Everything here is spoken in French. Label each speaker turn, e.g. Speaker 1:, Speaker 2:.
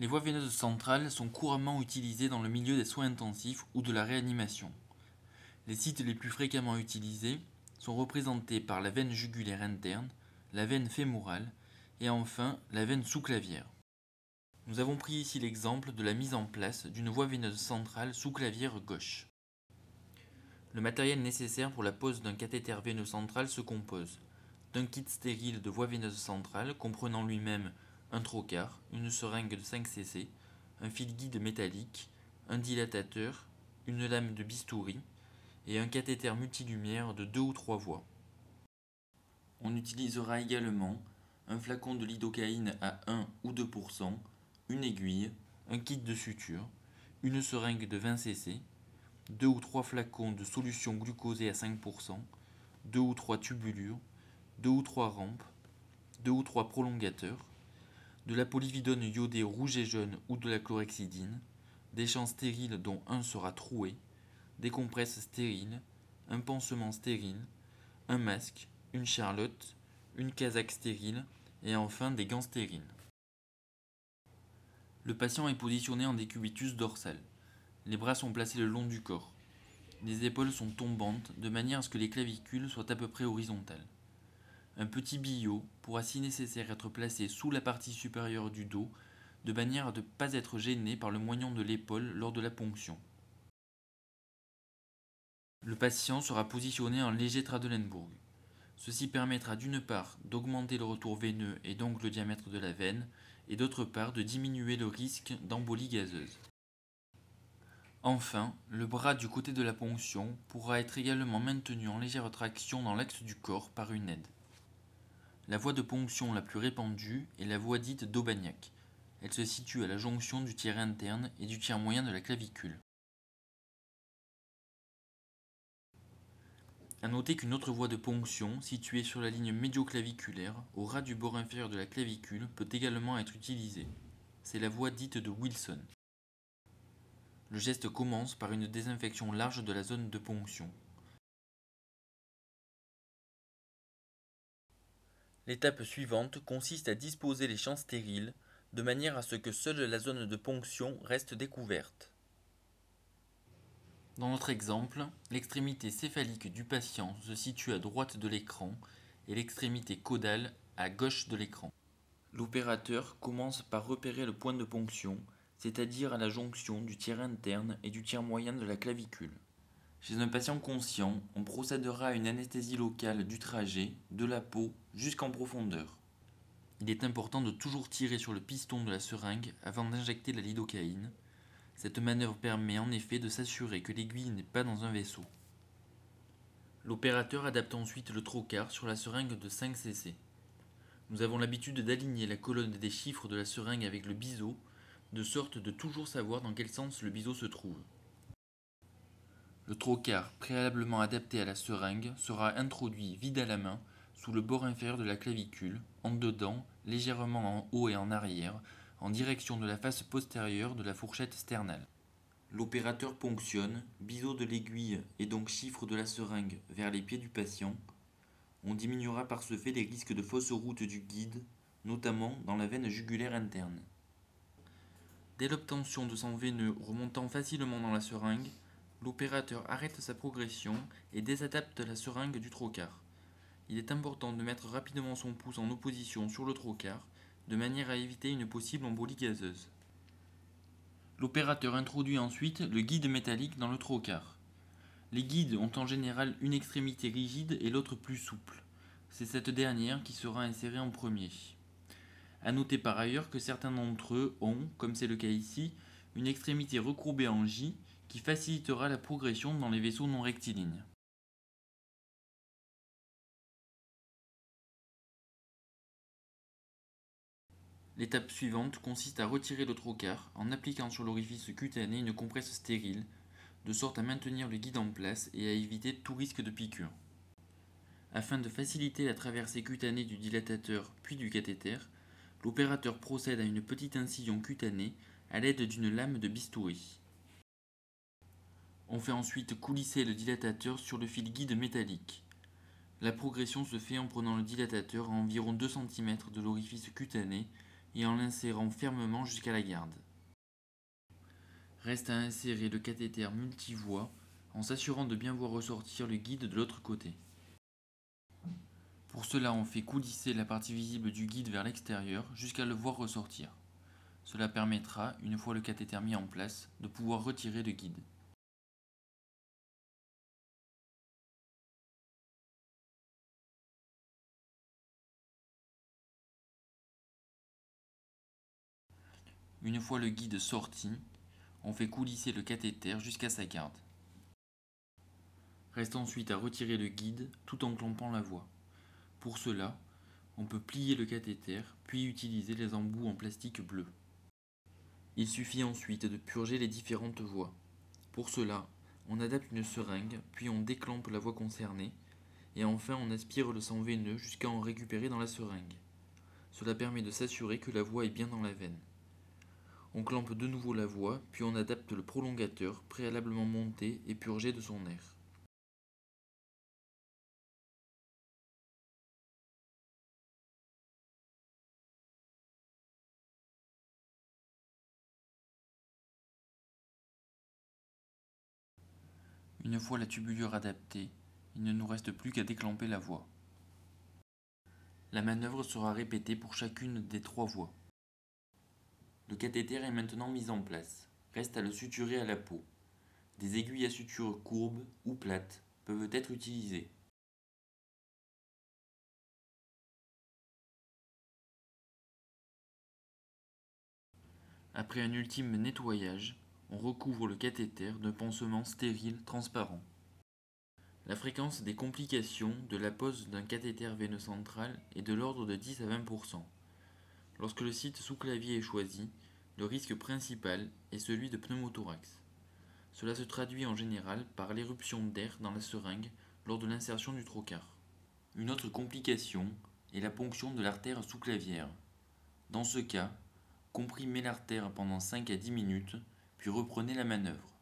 Speaker 1: Les voies veineuses centrales sont couramment utilisées dans le milieu des soins intensifs ou de la réanimation. Les sites les plus fréquemment utilisés sont représentés par la veine jugulaire interne, la veine fémorale et enfin la veine sous-clavière. Nous avons pris ici l'exemple de la mise en place d'une voie veineuse centrale sous-clavière gauche. Le matériel nécessaire pour la pose d'un cathéter veineux central se compose d'un kit stérile de voie veineuse centrale comprenant lui-même un trocar, une seringue de 5 cc, un fil guide métallique, un dilatateur, une lame de bistouri et un cathéter multilumière de 2 ou 3 voies. On utilisera également un flacon de lidocaïne à 1 ou 2%, une aiguille, un kit de suture, une seringue de 20 cc, deux ou trois flacons de solution glucosée à 5%, deux ou trois tubulures, deux ou trois rampes, deux ou trois prolongateurs, de la polyvidone iodée rouge et jaune ou de la chlorhexidine, des champs stériles dont un sera troué, des compresses stériles, un pansement stérile, un masque, une charlotte, une casaque stérile et enfin des gants stériles. Le patient est positionné en décubitus dorsal. Les bras sont placés le long du corps. Les épaules sont tombantes de manière à ce que les clavicules soient à peu près horizontales. Un petit billot pourra si nécessaire être placé sous la partie supérieure du dos, de manière à ne pas être gêné par le moignon de l'épaule lors de la ponction. Le patient sera positionné en léger Tradelenburg. Ceci permettra d'une part d'augmenter le retour veineux et donc le diamètre de la veine, et d'autre part de diminuer le risque d'embolie gazeuse. Enfin, le bras du côté de la ponction pourra être également maintenu en légère traction dans l'axe du corps par une aide. La voie de ponction la plus répandue est la voie dite d'Aubagnac. Elle se situe à la jonction du tiers interne et du tiers moyen de la clavicule. A noter qu'une autre voie de ponction, située sur la ligne médioclaviculaire, au ras du bord inférieur de la clavicule, peut également être utilisée. C'est la voie dite de Wilson. Le geste commence par une désinfection large de la zone de ponction. L'étape suivante consiste à disposer les champs stériles de manière à ce que seule la zone de ponction reste découverte. Dans notre exemple, l'extrémité céphalique du patient se situe à droite de l'écran et l'extrémité caudale à gauche de l'écran. L'opérateur commence par repérer le point de ponction, c'est-à-dire à la jonction du tiers interne et du tiers moyen de la clavicule. Chez un patient conscient, on procédera à une anesthésie locale du trajet, de la peau, jusqu'en profondeur. Il est important de toujours tirer sur le piston de la seringue avant d'injecter la lidocaïne. Cette manœuvre permet en effet de s'assurer que l'aiguille n'est pas dans un vaisseau. L'opérateur adapte ensuite le trocar sur la seringue de 5 cc. Nous avons l'habitude d'aligner la colonne des chiffres de la seringue avec le biseau, de sorte de toujours savoir dans quel sens le biseau se trouve. Le trocar, préalablement adapté à la seringue, sera introduit vide à la main sous le bord inférieur de la clavicule, en dedans, légèrement en haut et en arrière, en direction de la face postérieure de la fourchette sternale. L'opérateur ponctionne, biseau de l'aiguille et donc chiffre de la seringue vers les pieds du patient. On diminuera par ce fait les risques de fausse route du guide, notamment dans la veine jugulaire interne. Dès l'obtention de sang veineux remontant facilement dans la seringue, l'opérateur arrête sa progression et désadapte la seringue du trocar. Il est important de mettre rapidement son pouce en opposition sur le trocar, de manière à éviter une possible embolie gazeuse. L'opérateur introduit ensuite le guide métallique dans le trocar. Les guides ont en général une extrémité rigide et l'autre plus souple. C'est cette dernière qui sera insérée en premier. A noter par ailleurs que certains d'entre eux ont, comme c'est le cas ici, une extrémité recourbée en J qui facilitera la progression dans les vaisseaux non rectilignes. L'étape suivante consiste à retirer le trocar en appliquant sur l'orifice cutané une compresse stérile, de sorte à maintenir le guide en place et à éviter tout risque de piqûre. Afin de faciliter la traversée cutanée du dilatateur puis du cathéter, l'opérateur procède à une petite incision cutanée à l'aide d'une lame de bistouri. On fait ensuite coulisser le dilatateur sur le fil guide métallique. La progression se fait en prenant le dilatateur à environ 2 cm de l'orifice cutané et en l'insérant fermement jusqu'à la garde. Reste à insérer le cathéter multivoie en s'assurant de bien voir ressortir le guide de l'autre côté. Pour cela, on fait coulisser la partie visible du guide vers l'extérieur jusqu'à le voir ressortir. Cela permettra, une fois le cathéter mis en place, de pouvoir retirer le guide. Une fois le guide sorti, on fait coulisser le cathéter jusqu'à sa garde. Reste ensuite à retirer le guide tout en clampant la voie. Pour cela, on peut plier le cathéter puis utiliser les embouts en plastique bleu. Il suffit ensuite de purger les différentes voies. Pour cela, on adapte une seringue puis on déclampe la voie concernée et enfin on aspire le sang veineux jusqu'à en récupérer dans la seringue. Cela permet de s'assurer que la voie est bien dans la veine. On clampe de nouveau la voie, puis on adapte le prolongateur, préalablement monté et purgé de son air. Une fois la tubulure adaptée, il ne nous reste plus qu'à déclamper la voie. La manœuvre sera répétée pour chacune des trois voies. Le cathéter est maintenant mis en place. Reste à le suturer à la peau. Des aiguilles à suture courbes ou plates peuvent être utilisées. Après un ultime nettoyage, on recouvre le cathéter d'un pansement stérile transparent. La fréquence des complications de la pose d'un cathéter veineux central est de l'ordre de 10 à 20 Lorsque le site sous-clavier est choisi, le risque principal est celui de pneumothorax. Cela se traduit en général par l'éruption d'air dans la seringue lors de l'insertion du trocar. Une autre complication est la ponction de l'artère sous-clavière. Dans ce cas, comprimez l'artère pendant 5 à 10 minutes, puis reprenez la manœuvre.